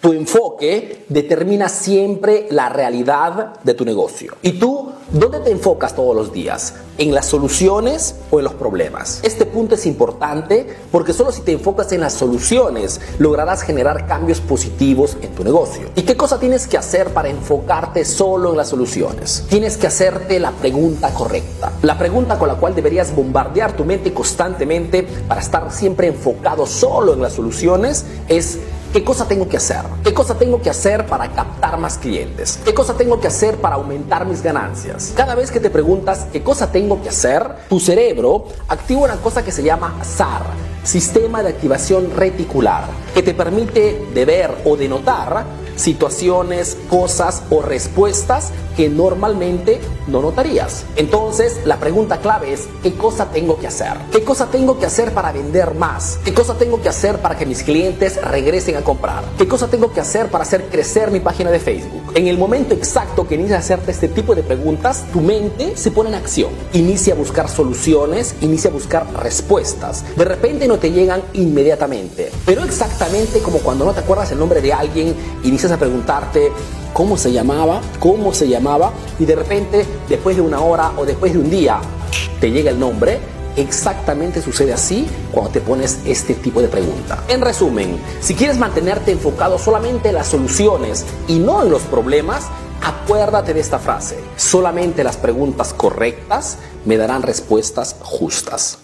Tu enfoque determina siempre la realidad de tu negocio. ¿Y tú dónde te enfocas todos los días? ¿En las soluciones o en los problemas? Este punto es importante porque solo si te enfocas en las soluciones lograrás generar cambios positivos en tu negocio. ¿Y qué cosa tienes que hacer para enfocarte solo en las soluciones? Tienes que hacerte la pregunta correcta. La pregunta con la cual deberías bombardear tu mente constantemente para estar siempre enfocado solo en las soluciones es ¿Qué cosa tengo que hacer? ¿Qué cosa tengo que hacer para captar más clientes? ¿Qué cosa tengo que hacer para aumentar mis ganancias? Cada vez que te preguntas qué cosa tengo que hacer, tu cerebro activa una cosa que se llama SAR, Sistema de Activación Reticular, que te permite de ver o de notar situaciones, cosas o respuestas que normalmente no notarías. Entonces, la pregunta clave es, ¿qué cosa tengo que hacer? ¿Qué cosa tengo que hacer para vender más? ¿Qué cosa tengo que hacer para que mis clientes regresen a comprar? ¿Qué cosa tengo que hacer para hacer crecer mi página de Facebook? En el momento exacto que inicias a hacerte este tipo de preguntas, tu mente se pone en acción. Inicia a buscar soluciones, inicia a buscar respuestas. De repente no te llegan inmediatamente, pero exactamente como cuando no te acuerdas el nombre de alguien, inicias a preguntarte, cómo se llamaba, cómo se llamaba, y de repente, después de una hora o después de un día, te llega el nombre. Exactamente sucede así cuando te pones este tipo de pregunta. En resumen, si quieres mantenerte enfocado solamente en las soluciones y no en los problemas, acuérdate de esta frase. Solamente las preguntas correctas me darán respuestas justas.